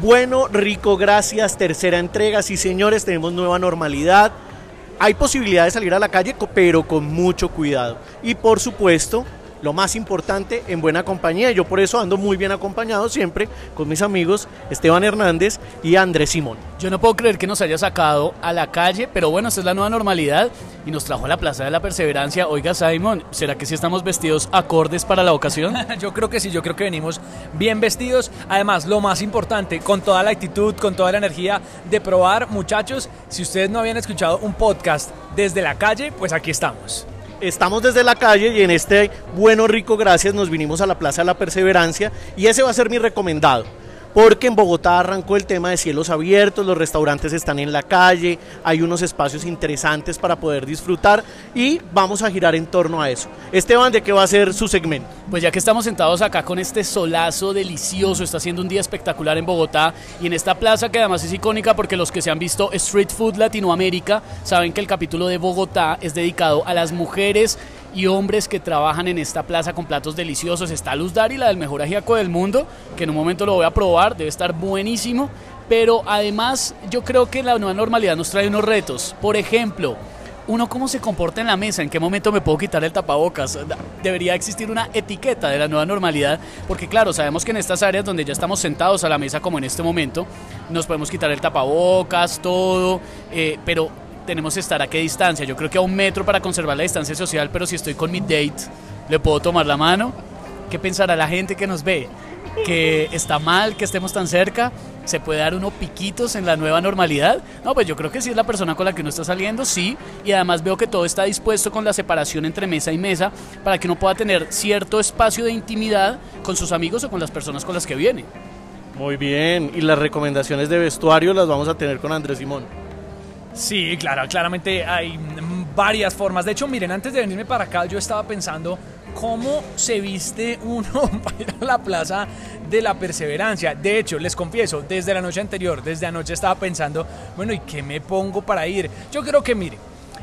Bueno, rico, gracias. Tercera entrega. Sí, señores, tenemos nueva normalidad. Hay posibilidad de salir a la calle, pero con mucho cuidado. Y por supuesto, lo más importante, en buena compañía. Yo por eso ando muy bien acompañado siempre con mis amigos Esteban Hernández y Andrés Simón. Yo no puedo creer que nos haya sacado a la calle, pero bueno, esta es la nueva normalidad y nos trajo a la Plaza de la Perseverancia. Oiga, Simon, ¿será que sí estamos vestidos acordes para la ocasión? yo creo que sí, yo creo que venimos bien vestidos. Además, lo más importante, con toda la actitud, con toda la energía de probar, muchachos, si ustedes no habían escuchado un podcast desde la calle, pues aquí estamos. Estamos desde la calle y en este bueno rico gracias nos vinimos a la Plaza de la Perseverancia y ese va a ser mi recomendado porque en Bogotá arrancó el tema de cielos abiertos, los restaurantes están en la calle, hay unos espacios interesantes para poder disfrutar y vamos a girar en torno a eso. Esteban, ¿de qué va a ser su segmento? Pues ya que estamos sentados acá con este solazo delicioso, está siendo un día espectacular en Bogotá y en esta plaza que además es icónica porque los que se han visto Street Food Latinoamérica saben que el capítulo de Bogotá es dedicado a las mujeres y hombres que trabajan en esta plaza con platos deliciosos. Está Luz Dari, la del mejor ajiaco del mundo, que en un momento lo voy a probar, debe estar buenísimo. Pero además yo creo que la nueva normalidad nos trae unos retos. Por ejemplo, uno cómo se comporta en la mesa, en qué momento me puedo quitar el tapabocas. Debería existir una etiqueta de la nueva normalidad, porque claro, sabemos que en estas áreas donde ya estamos sentados a la mesa como en este momento, nos podemos quitar el tapabocas, todo, eh, pero tenemos que estar a qué distancia. Yo creo que a un metro para conservar la distancia social, pero si estoy con mi date, le puedo tomar la mano. ¿Qué pensará la gente que nos ve? ¿Que está mal que estemos tan cerca? ¿Se puede dar unos piquitos en la nueva normalidad? No, pues yo creo que sí es la persona con la que uno está saliendo, sí. Y además veo que todo está dispuesto con la separación entre mesa y mesa para que uno pueda tener cierto espacio de intimidad con sus amigos o con las personas con las que viene. Muy bien, y las recomendaciones de vestuario las vamos a tener con Andrés Simón. Sí, claro, claramente hay varias formas. De hecho, miren, antes de venirme para acá, yo estaba pensando cómo se viste uno para ir a la plaza de la perseverancia. De hecho, les confieso, desde la noche anterior, desde anoche estaba pensando, bueno, ¿y qué me pongo para ir? Yo creo que, miren,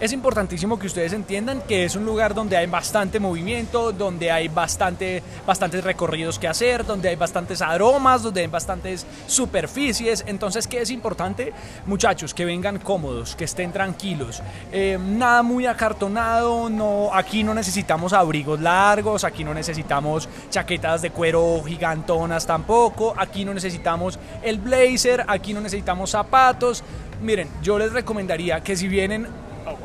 es importantísimo que ustedes entiendan que es un lugar donde hay bastante movimiento, donde hay bastante, bastantes recorridos que hacer, donde hay bastantes aromas, donde hay bastantes superficies. Entonces, ¿qué es importante? Muchachos, que vengan cómodos, que estén tranquilos. Eh, nada muy acartonado, no, aquí no necesitamos abrigos largos, aquí no necesitamos chaquetas de cuero gigantonas tampoco, aquí no necesitamos el blazer, aquí no necesitamos zapatos. Miren, yo les recomendaría que si vienen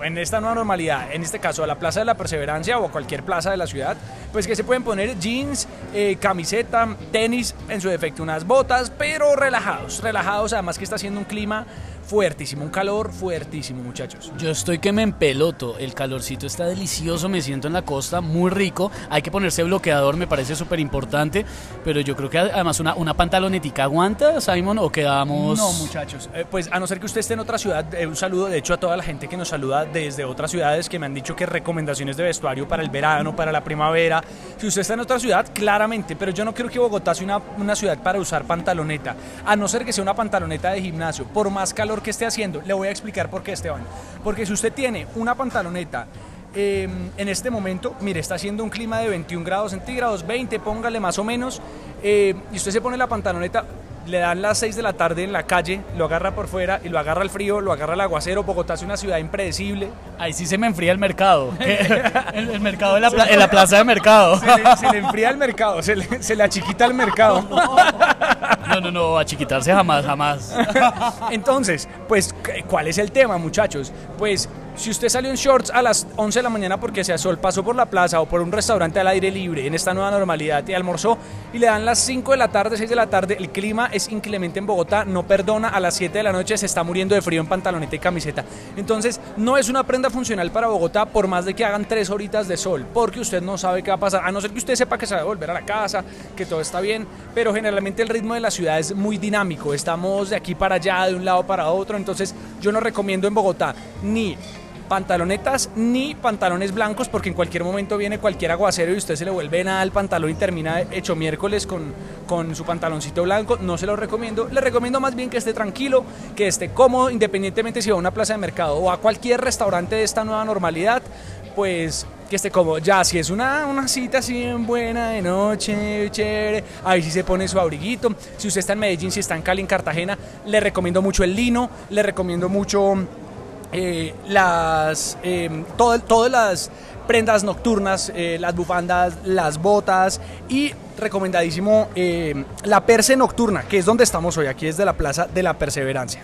en esta nueva normalidad, en este caso a la Plaza de la Perseverancia o a cualquier plaza de la ciudad, pues que se pueden poner jeans, eh, camiseta, tenis, en su defecto unas botas, pero relajados, relajados, además que está haciendo un clima fuertísimo, un calor fuertísimo, muchachos. Yo estoy que me empeloto, el calorcito está delicioso, me siento en la costa, muy rico. Hay que ponerse bloqueador, me parece súper importante, pero yo creo que además una, una pantalonetica aguanta, Simon, o quedamos. No, muchachos, eh, pues a no ser que usted esté en otra ciudad, eh, un saludo de hecho a toda la gente que nos saluda desde otras ciudades que me han dicho que recomendaciones de vestuario para el verano, para la primavera. Si usted está en otra ciudad, claramente, pero yo no creo que Bogotá sea una, una ciudad para usar pantaloneta, a no ser que sea una pantaloneta de gimnasio, por más calor que esté haciendo. Le voy a explicar por qué, Esteban. Porque si usted tiene una pantaloneta em, en este momento, mire, está haciendo un clima de 21 grados centígrados, 20, póngale más o menos, eh, y usted se pone la pantaloneta, le dan las 6 de la tarde en la calle, lo agarra por fuera y lo agarra el frío, lo agarra el aguacero. Bogotá es una ciudad impredecible. Ahí sí se me enfría el mercado. el, mercado en la, plaza de mercado. Se le, enfría el mercado, se le, se le achiquita el mercado. No, no, no, a chiquitarse jamás, jamás. Entonces, pues, ¿cuál es el tema, muchachos? Pues si usted salió en shorts a las 11 de la mañana porque se sol, pasó por la plaza o por un restaurante al aire libre en esta nueva normalidad y almorzó y le dan las 5 de la tarde, 6 de la tarde, el clima es inclemente en Bogotá, no perdona, a las 7 de la noche se está muriendo de frío en pantaloneta y camiseta. Entonces, no es una prenda funcional para Bogotá por más de que hagan 3 horitas de sol, porque usted no sabe qué va a pasar, a no ser que usted sepa que se va a volver a la casa, que todo está bien, pero generalmente el ritmo de la ciudad es muy dinámico, estamos de aquí para allá, de un lado para otro, entonces yo no recomiendo en Bogotá ni pantalonetas ni pantalones blancos porque en cualquier momento viene cualquier aguacero y usted se le vuelve nada al pantalón y termina hecho miércoles con, con su pantaloncito blanco. No se lo recomiendo. Le recomiendo más bien que esté tranquilo, que esté cómodo, independientemente si va a una plaza de mercado o a cualquier restaurante de esta nueva normalidad, pues que esté cómodo. Ya, si es una, una cita así bien buena de noche, chévere, ahí sí se pone su abriguito. Si usted está en Medellín, si está en Cali, en Cartagena, le recomiendo mucho el lino, le recomiendo mucho eh, las, eh, todo- todas las prendas nocturnas, eh, las bufandas, las botas y recomendadísimo eh, la perse nocturna, que es donde estamos hoy, aquí es de la Plaza de la Perseverancia.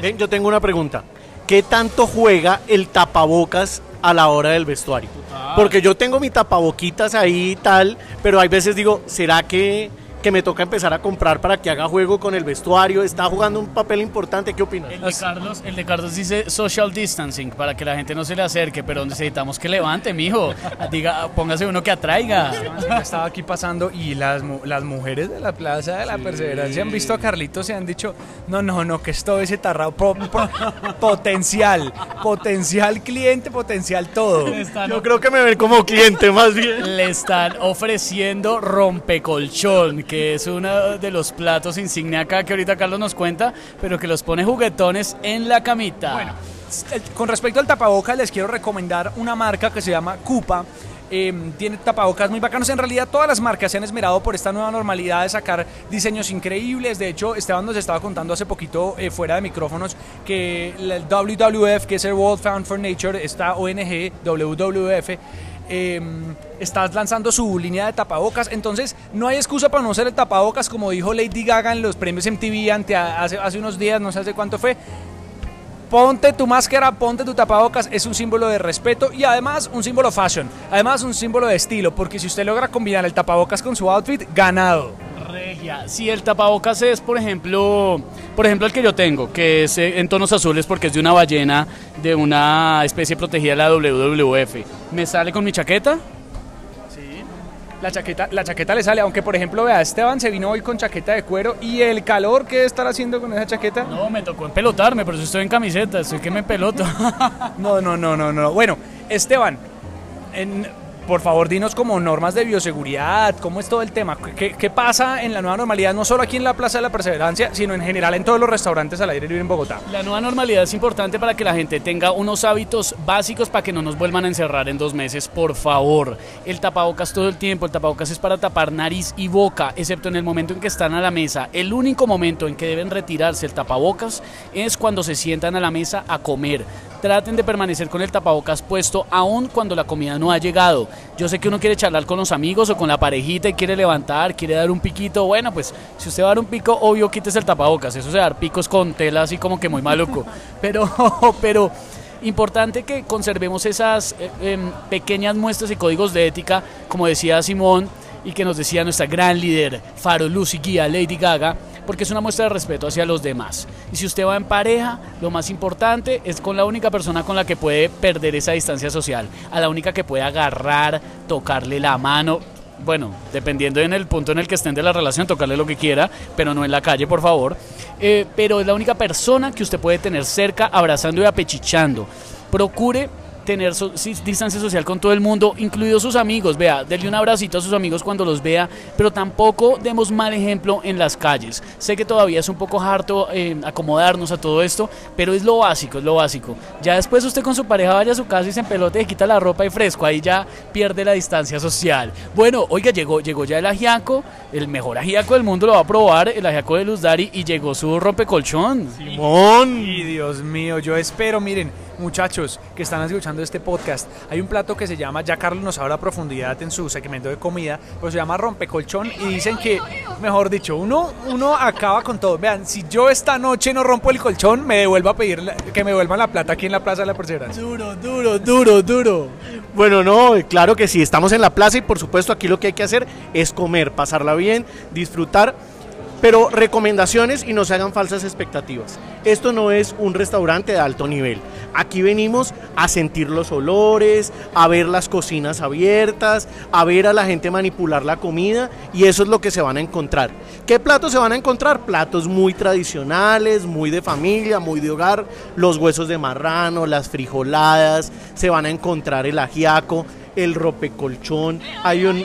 Ven, yo tengo una pregunta. ¿Qué tanto juega el tapabocas a la hora del vestuario? Porque yo tengo mi tapaboquitas ahí y tal, pero hay veces digo, ¿será que, que me toca empezar a comprar para que haga juego con el vestuario? ¿Está jugando un papel importante? ¿Qué opinas? El de, Carlos, el de Carlos dice social distancing para que la gente no se le acerque, pero necesitamos que levante, mijo. Diga, póngase uno que atraiga. Estaba aquí pasando y las, las mujeres de la Plaza de la Perseverancia han visto a Carlitos y han dicho, no, no, no, que es todo ese po- po- potencial, potencial cliente, potencial todo. Yo creo que me ven como cliente más bien. le están ofreciendo rompecolchón, que es uno de los platos insignia acá que ahorita Carlos nos cuenta, pero que los pone juguetones en la camita. Bueno, el- con respecto al tapabocas, les quiero recomendar una marca que se llama Cupa. Eh, tiene tapabocas muy bacanos. En realidad, todas las marcas se han esmerado por esta nueva normalidad de sacar diseños increíbles. De hecho, Esteban nos estaba contando hace poquito, eh, fuera de micrófonos, que el WWF, que es el World Fund for Nature, esta ONG, WWF, eh, estás lanzando su línea de tapabocas. Entonces, no hay excusa para no usar el tapabocas, como dijo Lady Gaga en los premios MTV ante, hace, hace unos días, no sé hace cuánto fue. Ponte tu máscara, ponte tu tapabocas, es un símbolo de respeto y además un símbolo fashion, además un símbolo de estilo, porque si usted logra combinar el tapabocas con su outfit, ganado. Regia. Si el tapabocas es, por ejemplo, por ejemplo el que yo tengo, que es eh, en tonos azules porque es de una ballena de una especie protegida de la WWF, ¿me sale con mi chaqueta? La chaqueta, la chaqueta le sale, aunque por ejemplo, vea, Esteban se vino hoy con chaqueta de cuero y el calor que debe estar haciendo con esa chaqueta. No, me tocó empelotarme, pero si estoy en camiseta, estoy que me peloto. No, no, no, no, no. Bueno, Esteban, en- por favor, dinos como normas de bioseguridad, cómo es todo el tema, ¿Qué, pasa en la nueva normalidad, no solo aquí en la Plaza de la Perseverancia, sino en general en todos los restaurantes al aire libre en Bogotá. La nueva normalidad es importante para que la gente tenga unos hábitos básicos para que no nos vuelvan a encerrar en dos meses, por favor. El tapabocas todo el tiempo, el tapabocas es para tapar nariz y boca, excepto en el momento en que están a la mesa. El único momento en que deben retirarse el tapabocas es cuando se sientan a la mesa a comer. Traten de permanecer con el tapabocas puesto aún cuando la comida no ha llegado. Yo sé que uno quiere charlar con los amigos o con la parejita y quiere levantar, quiere dar un piquito. Bueno, pues si usted va a dar un pico, obvio quítese el tapabocas. Eso es dar picos con tela así como que muy maluco. Pero, pero importante que conservemos esas eh, em, pequeñas muestras y códigos de ética, como decía Simón y que nos decía nuestra gran líder, faro, luz y guía, Lady Gaga, porque es una muestra de respeto hacia los demás. Y si usted va en pareja, lo más importante es con la única persona con la que puede perder esa distancia social, a la única que puede agarrar, tocarle la mano. Bueno, dependiendo en el punto en el que estén de la relación, tocarle lo que quiera, pero no en la calle, por favor. Eh, pero es la única persona que usted puede tener cerca, abrazando y apechichando. Procure tener so- distancia social con todo el mundo, incluidos sus amigos. Vea, denle un abracito a sus amigos cuando los vea, pero tampoco demos mal ejemplo en las calles. Sé que todavía es un poco harto eh, acomodarnos a todo esto, pero es lo básico, es lo básico. Ya después usted con su pareja vaya a su casa y se empelote y quita la ropa y fresco, ahí ya pierde la distancia social. Bueno, oiga, llegó, llegó ya el ajiaco, el mejor ajiaco del mundo lo va a probar, el ajiaco de Luz Dari, y llegó su rompecolchón. Simón. Y Dios mío, yo espero, miren, muchachos que están escuchando este podcast, hay un plato que se llama, ya Carlos nos habla a profundidad en su segmento de comida, pero se llama rompecolchón y dicen que, mejor dicho, uno, uno acaba con todo. Vean, si yo esta noche no rompo el colchón, me devuelvo a pedir la- que me devuelvan la plata aquí en la Plaza de la Perseverancia. Duro, duro, duro, duro. Bueno, no, claro que sí, estamos en la plaza y por supuesto aquí lo que hay que hacer es comer, pasarla bien, disfrutar, pero recomendaciones y no se hagan falsas expectativas. Esto no es un restaurante de alto nivel. Aquí venimos a sentir los olores, a ver las cocinas abiertas, a ver a la gente manipular la comida y eso es lo que se van a encontrar. ¿Qué platos se van a encontrar? Platos muy tradicionales, muy de familia, muy de hogar, los huesos de marrano, las frijoladas, se van a encontrar el ajiaco, el ropecolchón, hay un,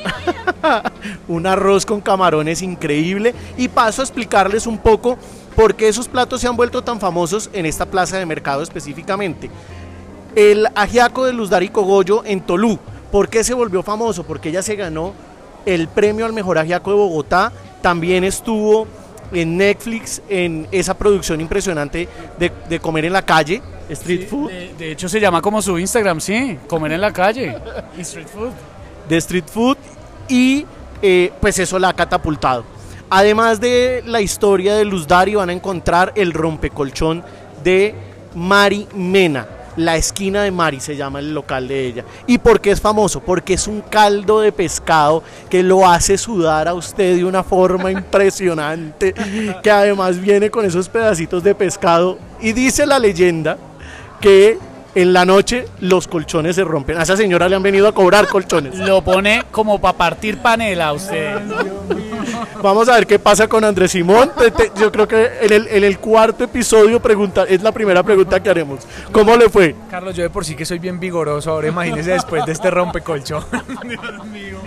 un arroz con camarones increíble y paso a explicarles un poco por qué esos platos se han vuelto tan famosos en esta plaza de mercado específicamente. El ajiaco de Luz Dari Cogollo en Tolú ¿Por qué se volvió famoso? Porque ella se ganó el premio al mejor ajiaco de Bogotá, también estuvo en Netflix en esa producción impresionante de, de comer en la calle, street food. De, de hecho se llama como su Instagram, sí, comer en la calle. Y street food. de street food y eh, pues eso la ha catapultado. Además de la historia de Luz Dari van a encontrar el rompecolchón de Mari Mena. La esquina de Mari se llama el local de ella. ¿Y por qué es famoso? Porque es un caldo de pescado que lo hace sudar a usted de una forma impresionante, que además viene con esos pedacitos de pescado. Y dice la leyenda que en la noche los colchones se rompen. A esa señora le han venido a cobrar colchones. Lo pone como para partir panela a usted. Vamos a ver qué pasa con Andrés Simón. Te- te- Yo creo que en el, en el cuarto episodio pregunta, es la primera pregunta que haremos. ¿Cómo le fue? Carlos, yo de por sí que soy bien vigoroso, ahora imagínese después de este rompecolchón. Dios mío.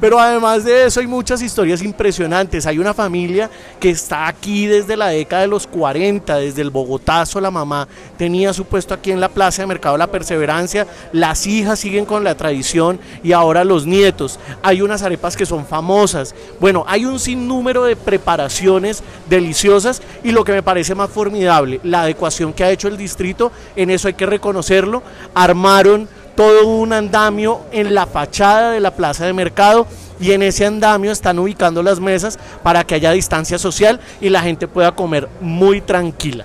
Pero además de eso hay muchas historias impresionantes. Hay una familia que está aquí desde la década de los 40, desde el Bogotazo, la mamá tenía su puesto aquí en la Plaza de Mercado La Perseverancia, las hijas siguen con la tradición y ahora los nietos. Hay unas arepas que son famosas. Bueno, hay un sinnúmero de preparaciones deliciosas y lo que me parece más formidable, la adecuación que ha hecho el distrito, en eso hay que reconocerlo, armaron todo un andamio en la fachada de la plaza de mercado y en ese andamio están ubicando las mesas para que haya distancia social y la gente pueda comer muy tranquila.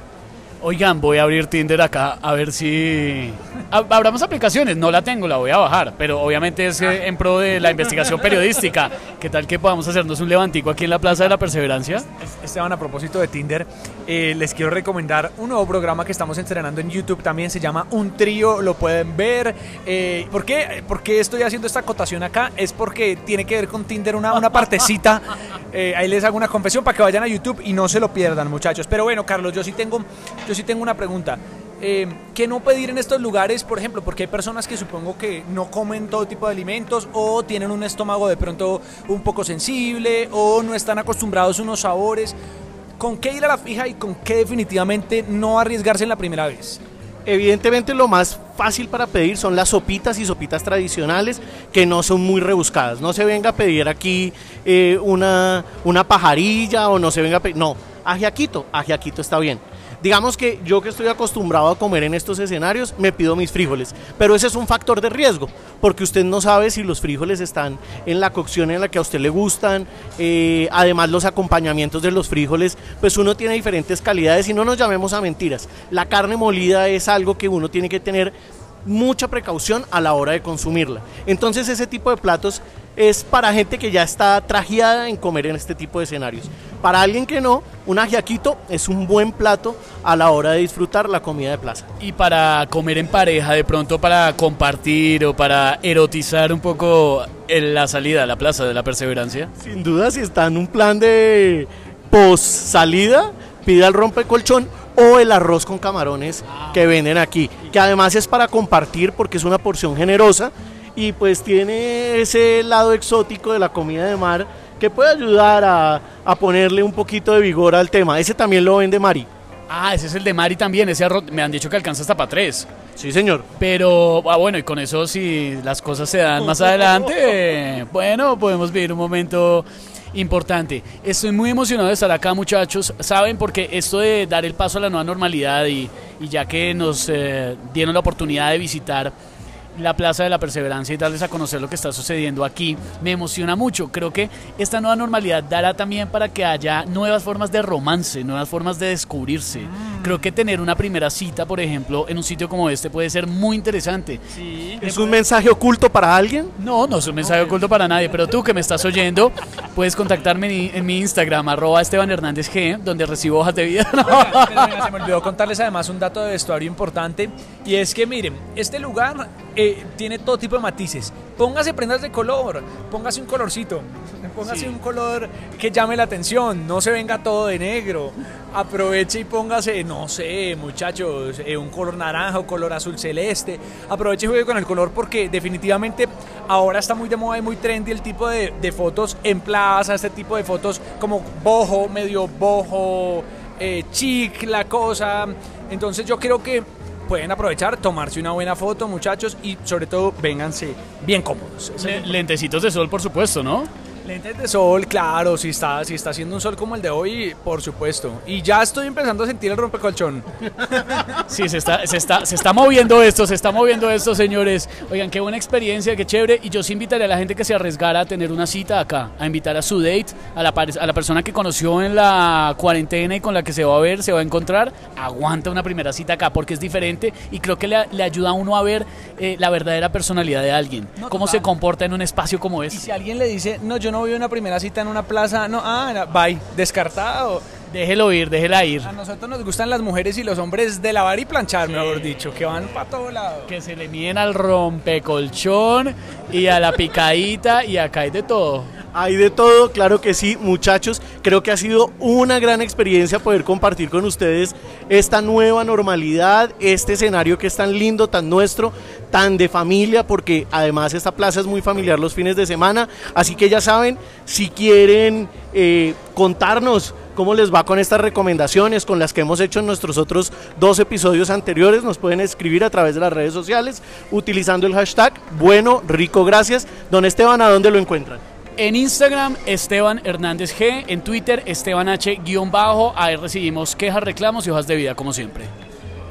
Oigan, voy a abrir Tinder acá a ver si... Ab- Abramos aplicaciones, no la tengo, la voy a bajar, pero obviamente es eh, en pro de la investigación periodística. ¿Qué tal que podamos hacernos un levantico aquí en la Plaza de la Perseverancia? Esteban, a propósito de Tinder, eh, les quiero recomendar un nuevo programa que estamos estrenando en YouTube. También se llama Un Trío, lo pueden ver. Eh, ¿por, qué, por qué estoy haciendo esta acotación acá? Es porque tiene que ver con Tinder una, una partecita. Eh, ahí les hago una confesión para que vayan a YouTube y no se lo pierdan, muchachos. Pero bueno, Carlos, yo sí tengo, yo sí tengo una pregunta. Eh, ¿Qué no pedir en estos lugares, por ejemplo? Porque hay personas que supongo que no comen todo tipo de alimentos o tienen un estómago de pronto un poco sensible o no están acostumbrados a unos sabores. ¿Con qué ir a la fija y con qué definitivamente no arriesgarse en la primera vez? Evidentemente lo más fácil para pedir son las sopitas y sopitas tradicionales que no son muy rebuscadas. No se venga a pedir aquí eh, una, una pajarilla o no se venga a pedir... No, ajiaquito, ajiaquito está bien. Digamos que yo que estoy acostumbrado a comer en estos escenarios, me pido mis frijoles, pero ese es un factor de riesgo, porque usted no sabe si los frijoles están en la cocción en la que a usted le gustan, eh, además los acompañamientos de los frijoles, pues uno tiene diferentes calidades y no nos llamemos a mentiras. La carne molida es algo que uno tiene que tener mucha precaución a la hora de consumirla. Entonces ese tipo de platos es para gente que ya está trajeada en comer en este tipo de escenarios. Para alguien que no, un ajiaquito es un buen plato a la hora de disfrutar la comida de plaza. Y para comer en pareja, de pronto para compartir o para erotizar un poco en la salida a la Plaza de la Perseverancia. Sin duda, si está en un plan de post salida, pida el rompecolchón o el arroz con camarones que venden aquí, que además es para compartir porque es una porción generosa y pues tiene ese lado exótico de la comida de mar que puede ayudar a, a ponerle un poquito de vigor al tema. Ese también lo vende Mari. Ah, ese es el de Mari también, ese arroz, me han dicho que alcanza hasta para tres. Sí, señor. Pero, ah, bueno, y con eso si las cosas se dan más adelante, bueno, podemos vivir un momento importante. Estoy muy emocionado de estar acá, muchachos. Saben, porque esto de dar el paso a la nueva normalidad y, y ya que nos eh, dieron la oportunidad de visitar la Plaza de la Perseverancia y darles a conocer lo que está sucediendo aquí, me emociona mucho. Creo que esta nueva normalidad dará también para que haya nuevas formas de romance, nuevas formas de descubrirse. Creo que tener una primera cita, por ejemplo, en un sitio como este puede ser muy interesante. ¿Es un mensaje oculto para alguien? No, no es un mensaje oculto para nadie, pero tú que me estás oyendo, puedes contactarme en, en mi Instagram, arroba Esteban Hernández G, donde recibo hojas de vida. Pero, venga, se me olvidó contarles además un dato de vestuario importante y es que miren, este lugar eh, tiene todo tipo de matices. Póngase prendas de color, póngase un colorcito, póngase Sí. un color que llame la atención, no se venga todo de negro. Aproveche y póngase, no sé, muchachos, eh, un color naranja o color azul celeste. Aproveche y juegue con el color porque definitivamente ahora está muy de moda y muy trendy el tipo de, de fotos en plaza, este tipo de fotos como bojo, medio bojo, eh, chic la cosa. Entonces yo creo que pueden aprovechar, tomarse una buena foto, muchachos, y sobre todo, vénganse bien cómodos. Le- lentecitos de sol, por supuesto, ¿no? Lentes de sol, claro, si está, si está haciendo un sol como el de hoy, por supuesto. Y ya estoy empezando a sentir el rompecolchón. Sí, se está, se, está, se está moviendo esto, se está moviendo esto, señores. Oigan, qué buena experiencia, qué chévere. Y yo sí invitaría a la gente que se arriesgara a tener una cita acá, a invitar a su date, a la, a la persona que conoció en la cuarentena y con la que se va a ver, se va a encontrar. Aguanta una primera cita acá porque es diferente y creo que le, le ayuda a uno a ver eh, la verdadera personalidad de alguien, No, cómo total. se comporta en un espacio como Y este. si alguien le dice, no, yo no voy a una primera cita en una plaza, no, ah, bye, descartado. Déjelo ir, déjela ir. A nosotros nos gustan las mujeres y los hombres de lavar y planchar, mejor dicho, que van para todo lado. Que se le miden al rompecolchón y a la picadita y acá hay de todo. Hay de todo, claro que sí, muchachos. Creo que ha sido una gran experiencia poder compartir con ustedes esta nueva normalidad, este escenario que es tan lindo, tan nuestro, tan de familia, porque además esta plaza es muy familiar los fines de semana. Así que ya saben, si quieren eh, contarnos cómo les va con estas recomendaciones, con las que hemos hecho en nuestros otros dos episodios anteriores, nos pueden escribir a través de las redes sociales utilizando el hashtag bueno, rico, gracias. Don Esteban, ¿a dónde lo encuentran? En Instagram, Esteban Hernández G. En Twitter, Esteban H. guion bajo. Ahí recibimos quejas, reclamos y hojas de vida, como siempre.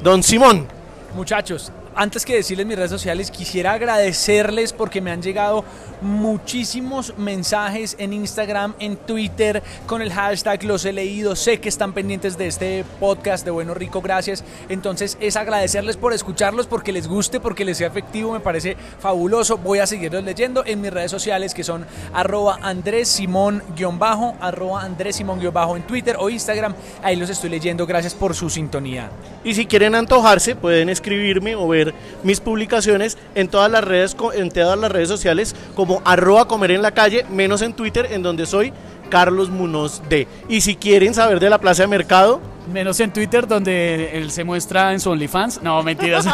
Don Simón. Muchachos, antes que decirles mis redes sociales, quisiera agradecerles porque me han llegado muchísimos mensajes en Instagram, en Twitter, con el hashtag los he leído, sé que están pendientes de este podcast de Bueno Rico, gracias. Entonces es agradecerles por escucharlos, porque les guste, porque les sea efectivo, me parece fabuloso. Voy a seguirlos leyendo en mis redes sociales que son arroba Andrés Simón guion bajo, arroba Andrés Simón guion bajo en Twitter o Instagram. Ahí los estoy leyendo, gracias por su sintonía. Y si quieren antojarse, pueden escribirme o ver mis publicaciones en todas las redes, en todas las redes sociales arroba comer en la calle, menos en Twitter, en donde soy Carlos Munoz D. Y si quieren saber de la plaza de mercado, Menos en Twitter, donde él se muestra en su OnlyFans. No, mentiras.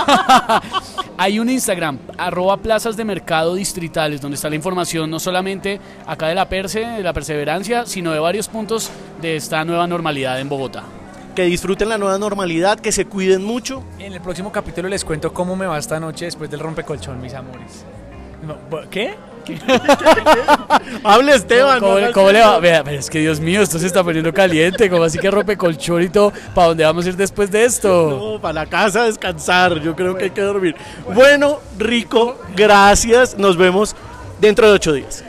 Hay un Instagram, arroba plazas de mercado distritales, donde está la información no solamente acá de la Perse, de la perseverancia, sino de varios puntos de esta nueva normalidad en Bogotá. que disfruten la nueva normalidad, que se cuiden mucho. En el próximo capítulo les cuento cómo me va esta noche después del rompecolchón, mis amores. ¿Qué? Hable Esteban. ¿Cómo, no le- cómo va? Vea, pero es que Dios mío, esto se está poniendo caliente. como así que rompe colchón y todo? ¿Para dónde vamos a ir después de esto? No, para la casa a descansar, yo creo que hay que dormir. Bueno, rico, gracias, nos vemos dentro de ocho días.